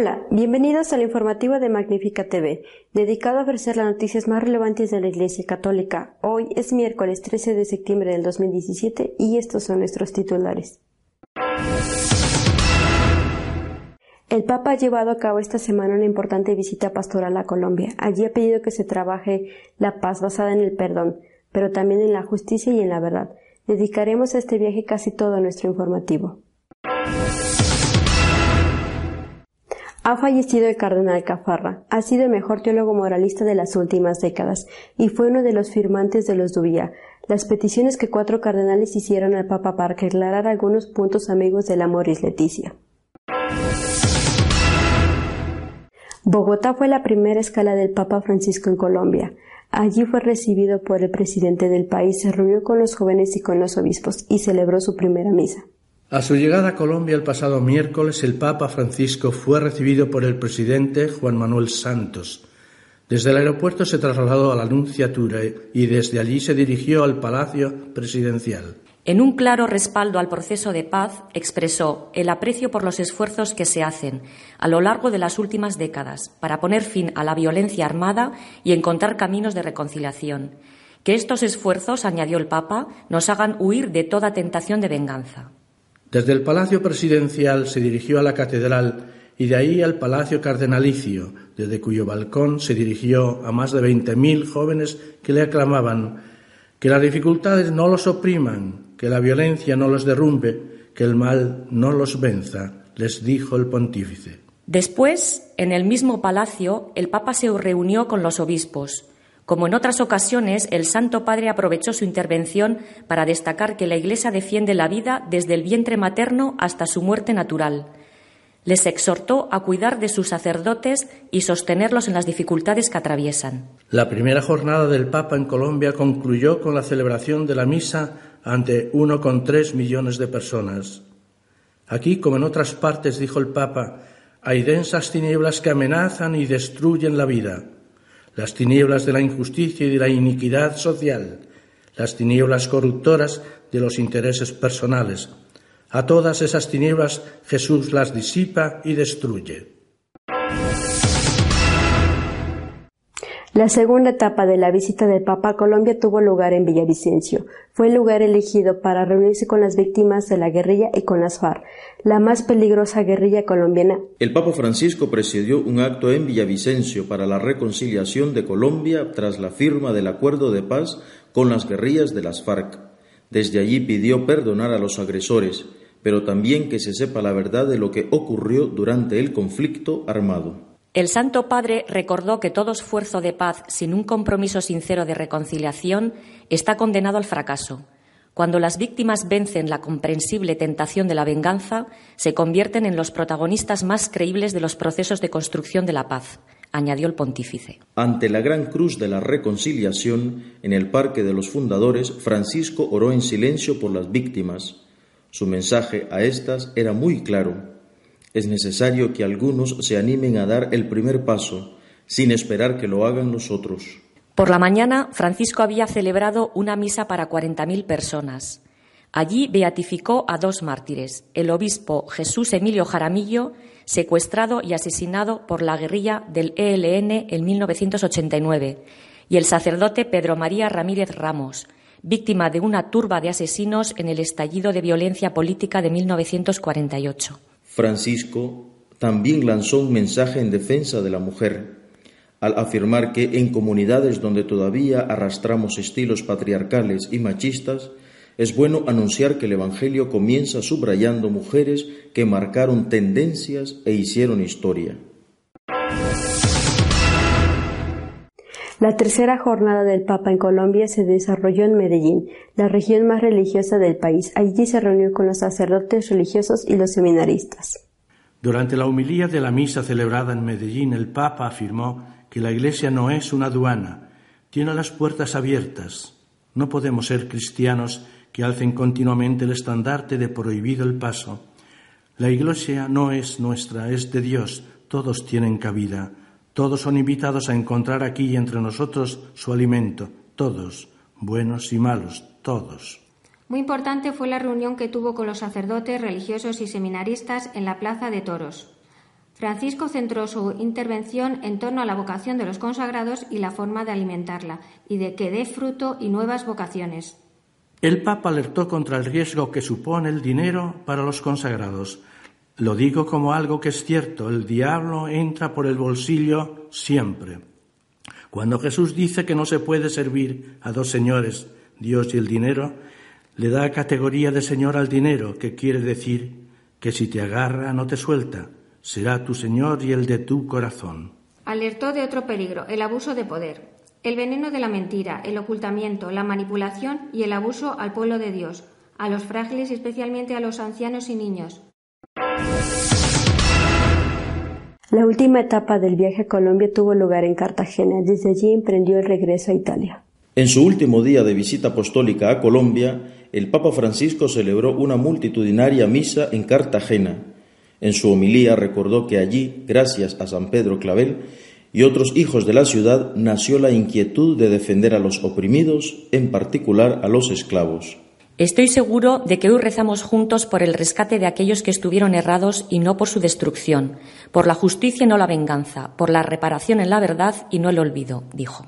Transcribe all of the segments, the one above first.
Hola, bienvenidos al informativo de Magnífica TV, dedicado a ofrecer las noticias más relevantes de la Iglesia Católica. Hoy es miércoles 13 de septiembre del 2017 y estos son nuestros titulares. El Papa ha llevado a cabo esta semana una importante visita pastoral a Colombia. Allí ha pedido que se trabaje la paz basada en el perdón, pero también en la justicia y en la verdad. Dedicaremos a este viaje casi todo nuestro informativo. Ha fallecido el cardenal Cafarra. Ha sido el mejor teólogo moralista de las últimas décadas y fue uno de los firmantes de los Dubía, las peticiones que cuatro cardenales hicieron al Papa para aclarar algunos puntos amigos del Amoris Leticia. Bogotá fue la primera escala del Papa Francisco en Colombia. Allí fue recibido por el presidente del país, se reunió con los jóvenes y con los obispos y celebró su primera misa. A su llegada a Colombia el pasado miércoles, el Papa Francisco fue recibido por el presidente Juan Manuel Santos. Desde el aeropuerto se trasladó a la Nunciatura y desde allí se dirigió al Palacio Presidencial. En un claro respaldo al proceso de paz, expresó el aprecio por los esfuerzos que se hacen a lo largo de las últimas décadas para poner fin a la violencia armada y encontrar caminos de reconciliación. Que estos esfuerzos, añadió el Papa, nos hagan huir de toda tentación de venganza. Desde el Palacio Presidencial se dirigió a la Catedral y de ahí al Palacio Cardenalicio, desde cuyo balcón se dirigió a más de veinte mil jóvenes que le aclamaban que las dificultades no los opriman, que la violencia no los derrumbe, que el mal no los venza, les dijo el pontífice. Después, en el mismo palacio, el Papa se reunió con los obispos, como en otras ocasiones, el Santo Padre aprovechó su intervención para destacar que la Iglesia defiende la vida desde el vientre materno hasta su muerte natural. Les exhortó a cuidar de sus sacerdotes y sostenerlos en las dificultades que atraviesan. La primera jornada del Papa en Colombia concluyó con la celebración de la misa ante uno con tres millones de personas. Aquí, como en otras partes, dijo el Papa, hay densas tinieblas que amenazan y destruyen la vida las tinieblas de la injusticia y de la iniquidad social, las tinieblas corruptoras de los intereses personales. A todas esas tinieblas Jesús las disipa y destruye. La segunda etapa de la visita del Papa a Colombia tuvo lugar en Villavicencio. Fue el lugar elegido para reunirse con las víctimas de la guerrilla y con las FARC, la más peligrosa guerrilla colombiana. El Papa Francisco presidió un acto en Villavicencio para la reconciliación de Colombia tras la firma del acuerdo de paz con las guerrillas de las FARC. Desde allí pidió perdonar a los agresores, pero también que se sepa la verdad de lo que ocurrió durante el conflicto armado. El Santo Padre recordó que todo esfuerzo de paz sin un compromiso sincero de reconciliación está condenado al fracaso. Cuando las víctimas vencen la comprensible tentación de la venganza, se convierten en los protagonistas más creíbles de los procesos de construcción de la paz, añadió el pontífice. Ante la gran cruz de la reconciliación, en el Parque de los Fundadores, Francisco oró en silencio por las víctimas. Su mensaje a estas era muy claro es necesario que algunos se animen a dar el primer paso, sin esperar que lo hagan los otros. Por la mañana, Francisco había celebrado una misa para 40.000 personas. Allí beatificó a dos mártires, el obispo Jesús Emilio Jaramillo, secuestrado y asesinado por la guerrilla del ELN en 1989, y el sacerdote Pedro María Ramírez Ramos, víctima de una turba de asesinos en el estallido de violencia política de 1948. Francisco también lanzó un mensaje en defensa de la mujer, al afirmar que en comunidades donde todavía arrastramos estilos patriarcales y machistas, es bueno anunciar que el Evangelio comienza subrayando mujeres que marcaron tendencias e hicieron historia. La tercera jornada del Papa en Colombia se desarrolló en Medellín, la región más religiosa del país. Allí se reunió con los sacerdotes religiosos y los seminaristas. Durante la humilía de la misa celebrada en Medellín, el Papa afirmó que la Iglesia no es una aduana, tiene las puertas abiertas. No podemos ser cristianos que alcen continuamente el estandarte de prohibido el paso. La Iglesia no es nuestra, es de Dios, todos tienen cabida, todos son invitados a encontrar aquí entre nosotros su alimento, todos, buenos y malos, todos. Muy importante fue la reunión que tuvo con los sacerdotes, religiosos y seminaristas en la Plaza de Toros. Francisco centró su intervención en torno a la vocación de los consagrados y la forma de alimentarla, y de que dé fruto y nuevas vocaciones. El Papa alertó contra el riesgo que supone el dinero para los consagrados. Lo digo como algo que es cierto, el diablo entra por el bolsillo siempre. Cuando Jesús dice que no se puede servir a dos señores, Dios y el dinero, le da categoría de señor al dinero, que quiere decir que si te agarra no te suelta, será tu señor y el de tu corazón. Alertó de otro peligro, el abuso de poder. El veneno de la mentira, el ocultamiento, la manipulación y el abuso al pueblo de Dios, a los frágiles y especialmente a los ancianos y niños. La última etapa del viaje a Colombia tuvo lugar en Cartagena. Desde allí emprendió el regreso a Italia. En su último día de visita apostólica a Colombia, el Papa Francisco celebró una multitudinaria misa en Cartagena. En su homilía recordó que allí, gracias a San Pedro Clavel y otros hijos de la ciudad, nació la inquietud de defender a los oprimidos, en particular a los esclavos. Estoy seguro de que hoy rezamos juntos por el rescate de aquellos que estuvieron errados y no por su destrucción, por la justicia y no la venganza, por la reparación en la verdad y no el olvido, dijo.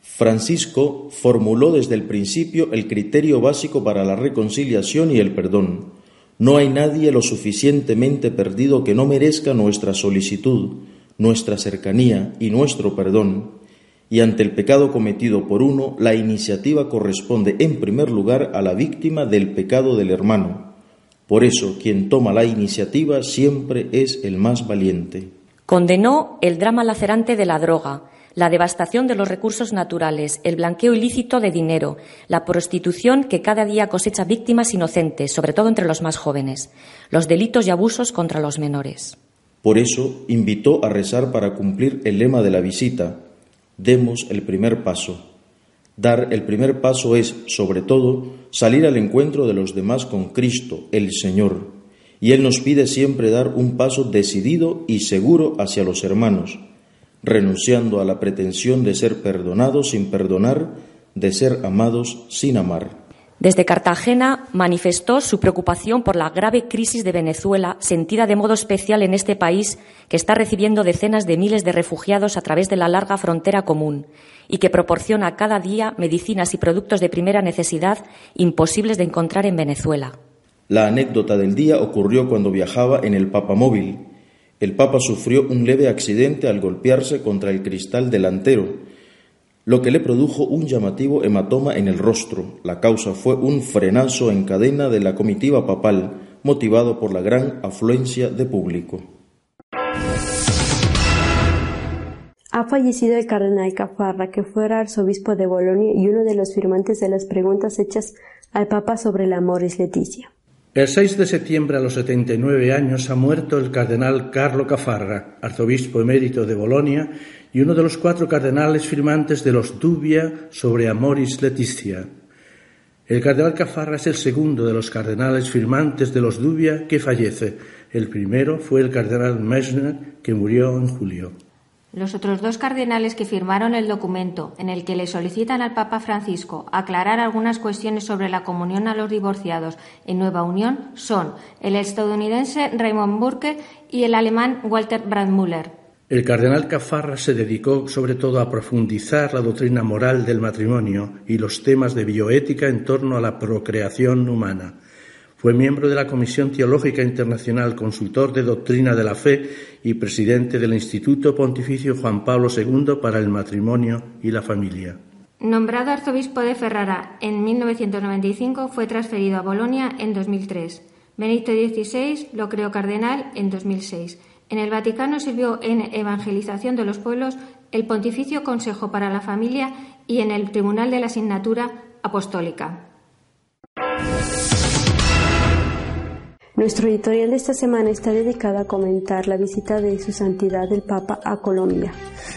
Francisco formuló desde el principio el criterio básico para la reconciliación y el perdón. No hay nadie lo suficientemente perdido que no merezca nuestra solicitud, nuestra cercanía y nuestro perdón y ante el pecado cometido por uno, la iniciativa corresponde en primer lugar a la víctima del pecado del hermano. Por eso, quien toma la iniciativa siempre es el más valiente. Condenó el drama lacerante de la droga, la devastación de los recursos naturales, el blanqueo ilícito de dinero, la prostitución que cada día cosecha víctimas inocentes, sobre todo entre los más jóvenes, los delitos y abusos contra los menores. Por eso invitó a rezar para cumplir el lema de la visita, demos el primer paso. Dar el primer paso es, sobre todo, salir al encuentro de los demás con Cristo, el Señor. Y Él nos pide siempre dar un paso decidido y seguro hacia los hermanos, renunciando a la pretensión de ser perdonados sin perdonar, de ser amados sin amar. Desde Cartagena manifestó su preocupación por la grave crisis de Venezuela, sentida de modo especial en este país que está recibiendo decenas de miles de refugiados a través de la larga frontera común y que proporciona cada día medicinas y productos de primera necesidad imposibles de encontrar en Venezuela. La anécdota del día ocurrió cuando viajaba en el Papamóvil. El Papa sufrió un leve accidente al golpearse contra el cristal delantero lo que le produjo un llamativo hematoma en el rostro. La causa fue un frenazo en cadena de la comitiva papal, motivado por la gran afluencia de público. Ha fallecido el cardenal Cafarra, que fuera arzobispo de Bolonia y uno de los firmantes de las preguntas hechas al Papa sobre la Moris Leticia. El 6 de septiembre a los 79 años ha muerto el cardenal Carlo Cafarra, arzobispo emérito de Bolonia y uno de los cuatro cardenales firmantes de los Dubia sobre Amoris Leticia. El cardenal Cafarra es el segundo de los cardenales firmantes de los Dubia que fallece. El primero fue el cardenal Messner, que murió en julio. Los otros dos cardenales que firmaron el documento en el que le solicitan al Papa Francisco aclarar algunas cuestiones sobre la comunión a los divorciados en Nueva Unión son el estadounidense Raymond Burke y el alemán Walter Brandmüller. El cardenal Cafarra se dedicó sobre todo a profundizar la doctrina moral del matrimonio y los temas de bioética en torno a la procreación humana. Fue miembro de la Comisión Teológica Internacional, consultor de doctrina de la fe y presidente del Instituto Pontificio Juan Pablo II para el Matrimonio y la Familia. Nombrado arzobispo de Ferrara en 1995, fue transferido a Bolonia en 2003. Benito XVI lo creó cardenal en 2006. En el Vaticano sirvió en evangelización de los pueblos el Pontificio Consejo para la Familia y en el Tribunal de la Asignatura Apostólica. Nuestro editorial de esta semana está dedicado a comentar la visita de Su Santidad el Papa a Colombia.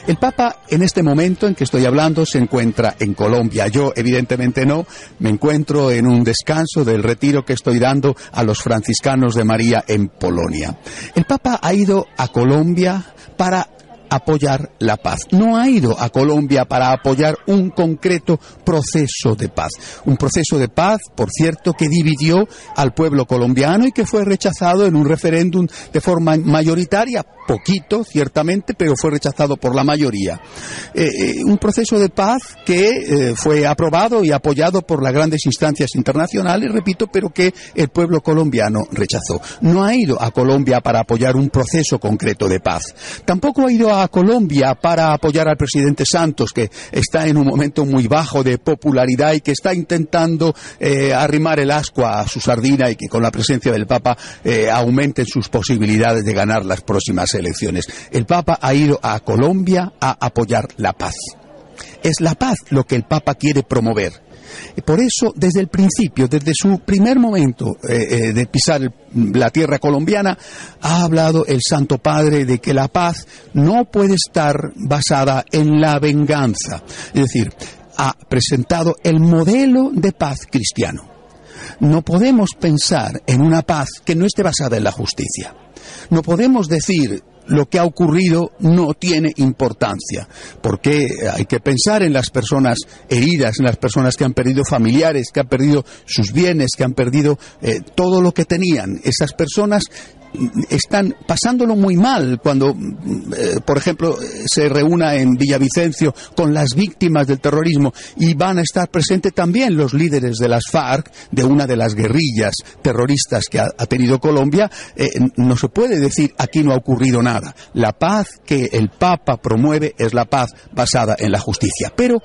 El Papa en este momento en que estoy hablando se encuentra en Colombia. Yo evidentemente no, me encuentro en un descanso del retiro que estoy dando a los franciscanos de María en Polonia. El Papa ha ido a Colombia para apoyar la paz. No ha ido a Colombia para apoyar un concreto proceso de paz. Un proceso de paz, por cierto, que dividió al pueblo colombiano y que fue rechazado en un referéndum de forma mayoritaria poquito, ciertamente, pero fue rechazado por la mayoría. Eh, eh, un proceso de paz que eh, fue aprobado y apoyado por las grandes instancias internacionales, repito, pero que el pueblo colombiano rechazó. No ha ido a Colombia para apoyar un proceso concreto de paz. Tampoco ha ido a Colombia para apoyar al presidente Santos, que está en un momento muy bajo de popularidad y que está intentando arrimar el asco a su sardina y que con la presencia del Papa aumenten sus posibilidades de ganar las próximas elecciones. El Papa ha ido a Colombia a apoyar la paz. Es la paz lo que el Papa quiere promover. Por eso, desde el principio, desde su primer momento eh, eh, de pisar la tierra colombiana, ha hablado el Santo Padre de que la paz no puede estar basada en la venganza. Es decir, ha presentado el modelo de paz cristiano. No podemos pensar en una paz que no esté basada en la justicia. No podemos decir lo que ha ocurrido no tiene importancia, porque hay que pensar en las personas heridas, en las personas que han perdido familiares, que han perdido sus bienes, que han perdido eh, todo lo que tenían. Esas personas están pasándolo muy mal cuando, eh, por ejemplo, se reúna en Villavicencio con las víctimas del terrorismo y van a estar presentes también los líderes de las FARC, de una de las guerrillas terroristas que ha, tenido Colombia, eh, no se puede decir aquí no ha ocurrido nada. La paz que el Papa promueve es la paz basada en la justicia. Pero,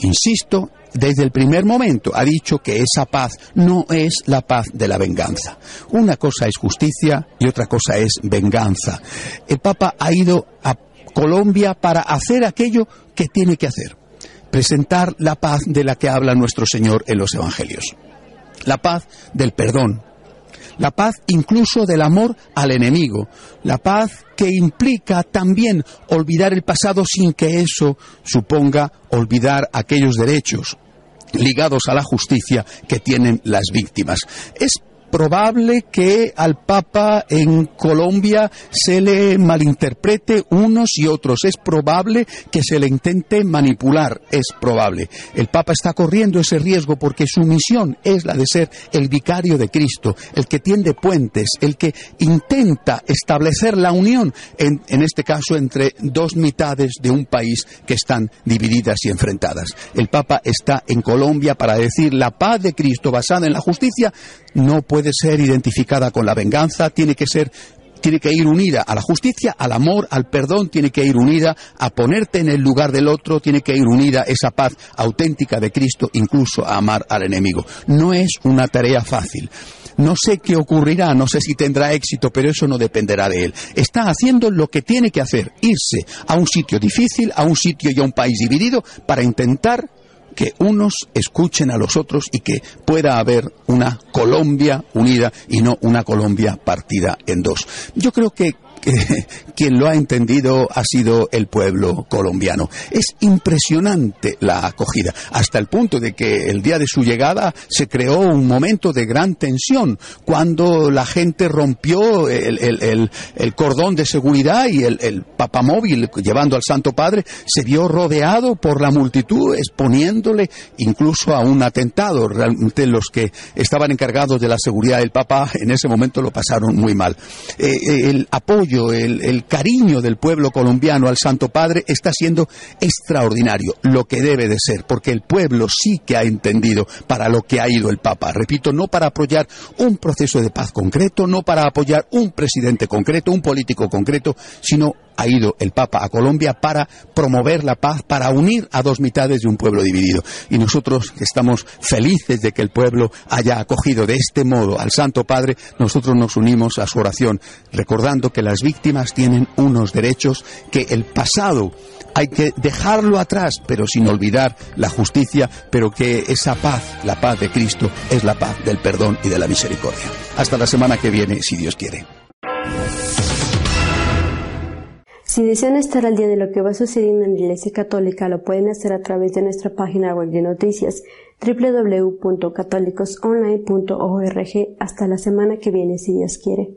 insisto, desde el primer momento ha dicho que esa paz no es la paz de la venganza. Una cosa es justicia y otra cosa es venganza. El Papa ha ido a Colombia para hacer aquello que tiene que hacer, presentar la paz de la que habla nuestro Señor en los Evangelios. La paz del perdón, la paz incluso del amor al enemigo, la paz que implica también olvidar el pasado sin que eso suponga olvidar aquellos derechos ligados a la justicia que tienen las víctimas. Es probable que al Papa en Colombia se le malinterprete unos y otros. Es probable que se le intente manipular. Es probable. El Papa está corriendo ese riesgo porque su misión es la de ser el vicario de Cristo, el que tiende puentes, el que intenta establecer la unión, en, en este caso, entre dos mitades de un país que están divididas y enfrentadas. El Papa está en Colombia para decir la paz de Cristo basada en la justicia no puede ser identificada con la venganza, tiene que ser tiene que ir unida a la justicia, al amor, al perdón, tiene que ir unida a ponerte en el lugar del otro, tiene que ir unida esa paz auténtica de Cristo, incluso a amar al enemigo. No es una tarea fácil. No sé qué ocurrirá, no sé si tendrá éxito, pero eso no dependerá de él. Está haciendo lo que tiene que hacer, irse a un sitio difícil, a un sitio y a un país dividido, para intentar que unos escuchen a los otros y que pueda haber una Colombia unida y no una Colombia partida en dos. Yo creo que quien lo ha entendido ha sido el pueblo colombiano. Es impresionante la acogida, hasta el punto de que el día de su llegada se creó un momento de gran tensión, cuando la gente rompió el, cordón de seguridad y el, papamóvil llevando al Santo Padre se vio rodeado por la multitud, exponiéndole incluso a un atentado. Realmente los que estaban encargados de la seguridad del Papa en ese momento lo pasaron muy mal. Eh, eh, el apoyo el, cariño del pueblo colombiano al Santo Padre está siendo extraordinario, lo que debe de ser, porque el pueblo sí que ha entendido para lo que ha ido el Papa. Repito, no para apoyar un proceso de paz concreto, no para apoyar un presidente concreto, un político concreto, sino ha ido el Papa a Colombia para promover la paz, para unir a dos mitades de un pueblo dividido. Y nosotros estamos felices de que el pueblo haya acogido de este modo al Santo Padre, nosotros nos unimos a su oración, recordando que las víctimas tienen unos derechos que el pasado hay que dejarlo atrás, pero sin olvidar la justicia, pero que esa paz, la paz de Cristo, es la paz del perdón y de la misericordia. Hasta la semana que viene, si Dios quiere. Si desean estar al día de lo que va sucediendo en la Iglesia Católica, lo pueden hacer a través de nuestra página web de noticias www.católicosonline.org. Hasta la semana que viene, si Dios quiere.